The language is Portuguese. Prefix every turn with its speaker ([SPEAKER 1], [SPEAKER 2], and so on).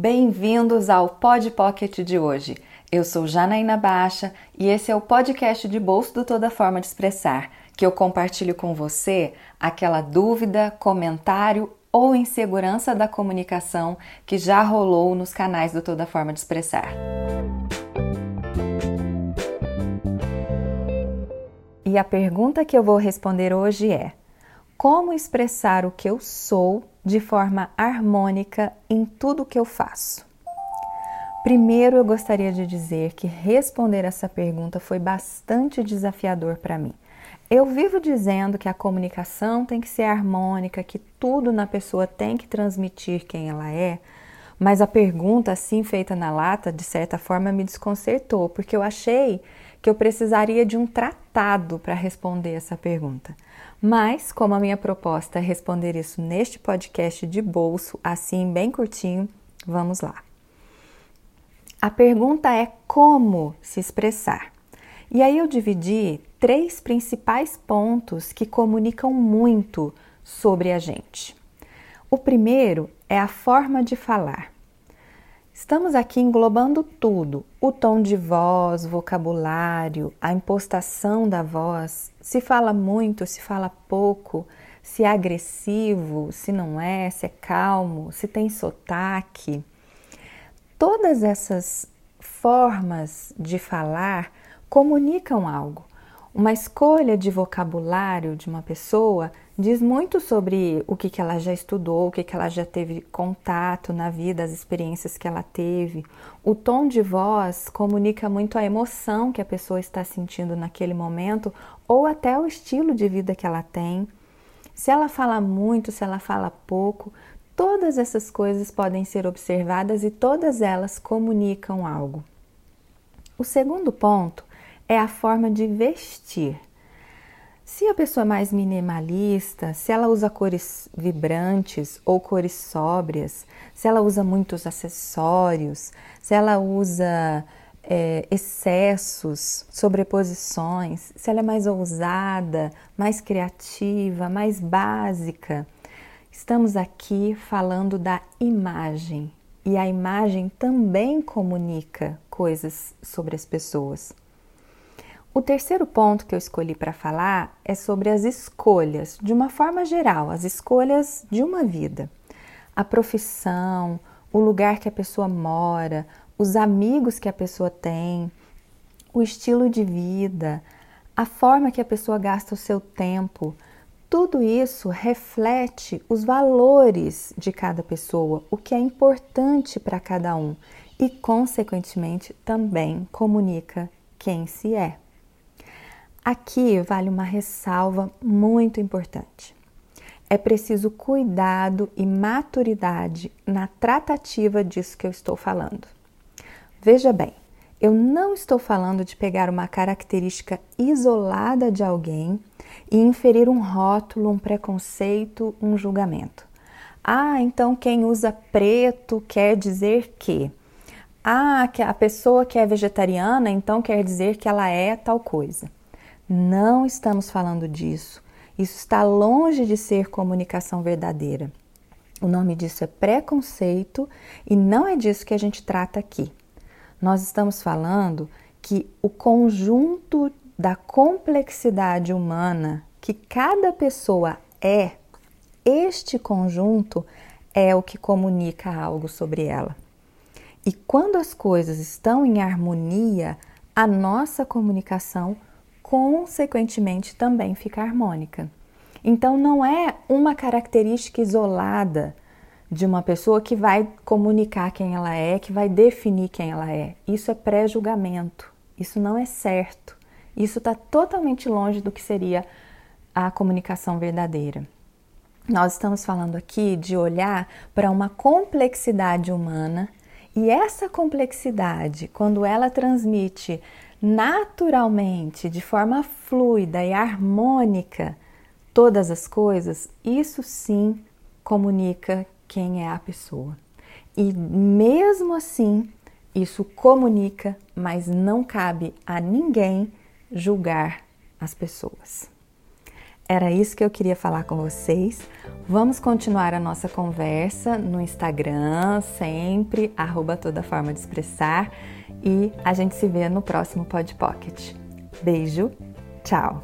[SPEAKER 1] Bem-vindos ao Pod Pocket de hoje. Eu sou Janaína Baixa e esse é o podcast de bolso do Toda Forma de Expressar, que eu compartilho com você aquela dúvida, comentário ou insegurança da comunicação que já rolou nos canais do Toda Forma de Expressar. E a pergunta que eu vou responder hoje é: como expressar o que eu sou de forma harmônica em tudo que eu faço? Primeiro, eu gostaria de dizer que responder essa pergunta foi bastante desafiador para mim. Eu vivo dizendo que a comunicação tem que ser harmônica, que tudo na pessoa tem que transmitir quem ela é, mas a pergunta assim feita na lata, de certa forma, me desconcertou, porque eu achei que eu precisaria de um tratado para responder essa pergunta. Mas, como a minha proposta é responder isso neste podcast de bolso, assim bem curtinho, vamos lá. A pergunta é como se expressar. E aí eu dividi três principais pontos que comunicam muito sobre a gente. O primeiro é a forma de falar. Estamos aqui englobando tudo: o tom de voz, vocabulário, a impostação da voz. Se fala muito, se fala pouco, se é agressivo, se não é, se é calmo, se tem sotaque. Todas essas formas de falar comunicam algo. Uma escolha de vocabulário de uma pessoa diz muito sobre o que, que ela já estudou, o que, que ela já teve contato na vida, as experiências que ela teve. O tom de voz comunica muito a emoção que a pessoa está sentindo naquele momento ou até o estilo de vida que ela tem. Se ela fala muito, se ela fala pouco, todas essas coisas podem ser observadas e todas elas comunicam algo. O segundo ponto é a forma de vestir. Se a pessoa é mais minimalista, se ela usa cores vibrantes ou cores sóbrias, se ela usa muitos acessórios, se ela usa é, excessos, sobreposições, se ela é mais ousada, mais criativa, mais básica, estamos aqui falando da imagem e a imagem também comunica coisas sobre as pessoas. O terceiro ponto que eu escolhi para falar é sobre as escolhas, de uma forma geral, as escolhas de uma vida. A profissão, o lugar que a pessoa mora, os amigos que a pessoa tem, o estilo de vida, a forma que a pessoa gasta o seu tempo. Tudo isso reflete os valores de cada pessoa, o que é importante para cada um e, consequentemente, também comunica quem se é. Aqui vale uma ressalva muito importante. É preciso cuidado e maturidade na tratativa disso que eu estou falando. Veja bem, eu não estou falando de pegar uma característica isolada de alguém e inferir um rótulo, um preconceito, um julgamento. Ah, então quem usa preto quer dizer que. Ah, que a pessoa que é vegetariana então quer dizer que ela é tal coisa. Não estamos falando disso. Isso está longe de ser comunicação verdadeira. O nome disso é preconceito e não é disso que a gente trata aqui. Nós estamos falando que o conjunto da complexidade humana que cada pessoa é, este conjunto é o que comunica algo sobre ela. E quando as coisas estão em harmonia, a nossa comunicação consequentemente também fica harmônica. Então não é uma característica isolada de uma pessoa que vai comunicar quem ela é, que vai definir quem ela é. Isso é pré-julgamento. Isso não é certo. Isso está totalmente longe do que seria a comunicação verdadeira. Nós estamos falando aqui de olhar para uma complexidade humana e essa complexidade, quando ela transmite naturalmente, de forma fluida e harmônica, todas as coisas, isso sim comunica quem é a pessoa. E mesmo assim, isso comunica, mas não cabe a ninguém julgar as pessoas. Era isso que eu queria falar com vocês. Vamos continuar a nossa conversa no Instagram, sempre, arroba toda forma de expressar. E a gente se vê no próximo Pod Pocket. Beijo, tchau!